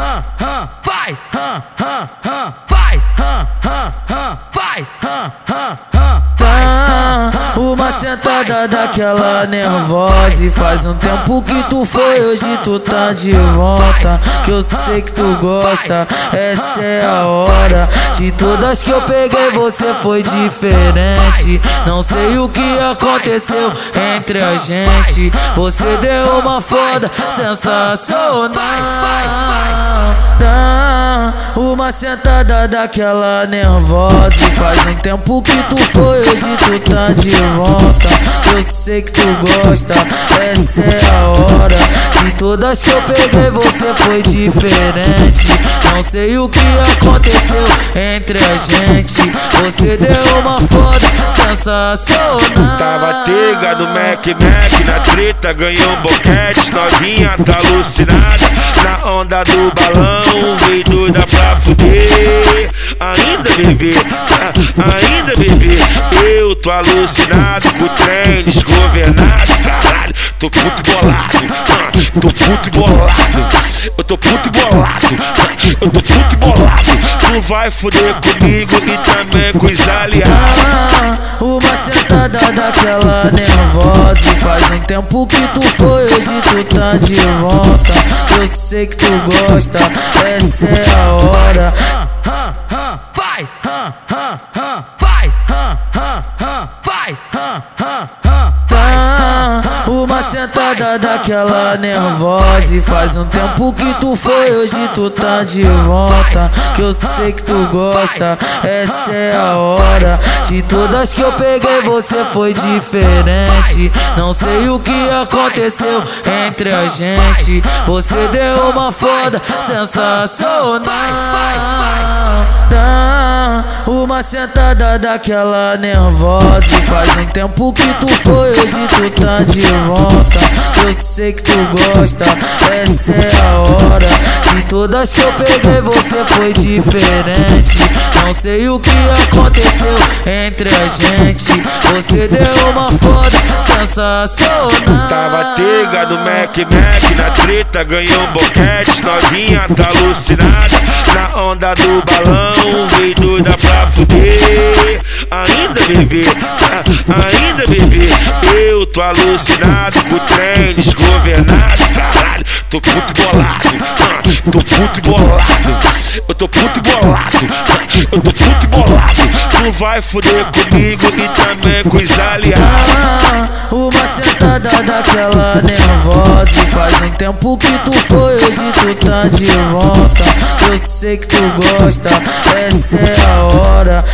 hã, hã, vai, hã, hã, hã, vai, hã, hã, hã, vai, hã, hã, hã. Uma sentada daquela nervosa E faz um tempo que tu foi, hoje tu tá de volta. Que eu sei que tu gosta, essa é a hora. De todas que eu peguei você foi diferente. Não sei o que aconteceu entre a gente. Você deu uma foda sensacional Uma sentada daquela nervosa. Faz um tempo que tu foi, hoje tu tá de volta. Eu sei que tu gosta, essa é a hora. De todas que eu peguei você foi diferente. Não sei o que aconteceu entre a gente. Você deu uma foto sensacional. Tava teiga no Mac Mac Na treta ganhou um boquete. Novinha tá alucinada Na onda do balão Veio doida pra fuder. Ainda bebê, ainda bebê. Eu tô alucinado com o trem desgovernado Caralho, tô puto bolado. Tô puto bolado. Eu tô puto bolado. Eu tô puto bolado. Tu vai fuder comigo e também com os aliados tempo que tu foi, hoje tu tá de volta. Eu sei que tu gosta, essa é a hora. Vai, vai, vai, hã. Tá, uma sentada daquela nervosa E faz um tempo que tu foi, hoje tu tá de volta. Que eu sei que tu gosta, essa é a hora. De todas que eu peguei você foi diferente. Não sei o que aconteceu entre a gente. Você deu uma foda sensacional uma sentada daquela nervosa. Faz um tempo que tu foi, hoje tu tá de volta. Eu sei que tu gosta, essa é a hora todas que eu peguei você foi diferente. Não sei o que aconteceu entre a gente. Você deu uma foto sensacional. Tava teiga no Mac Mac Na treta ganhou um boquete. Novinha tá alucinada Na onda do balão. Veio doida pra fuder. Ainda bebê, ainda bebê. Eu tô alucinado com o trem desgovernado Caralho, tô puto bolado Tô puto bolado. Eu tô puto bolado. Eu tô puto bolado. Tu vai fuder comigo e também com os aliados. Uma sentada daquela nervosa. E faz um tempo que tu foi, hoje tu tá de volta. Eu sei que tu gosta, essa é a hora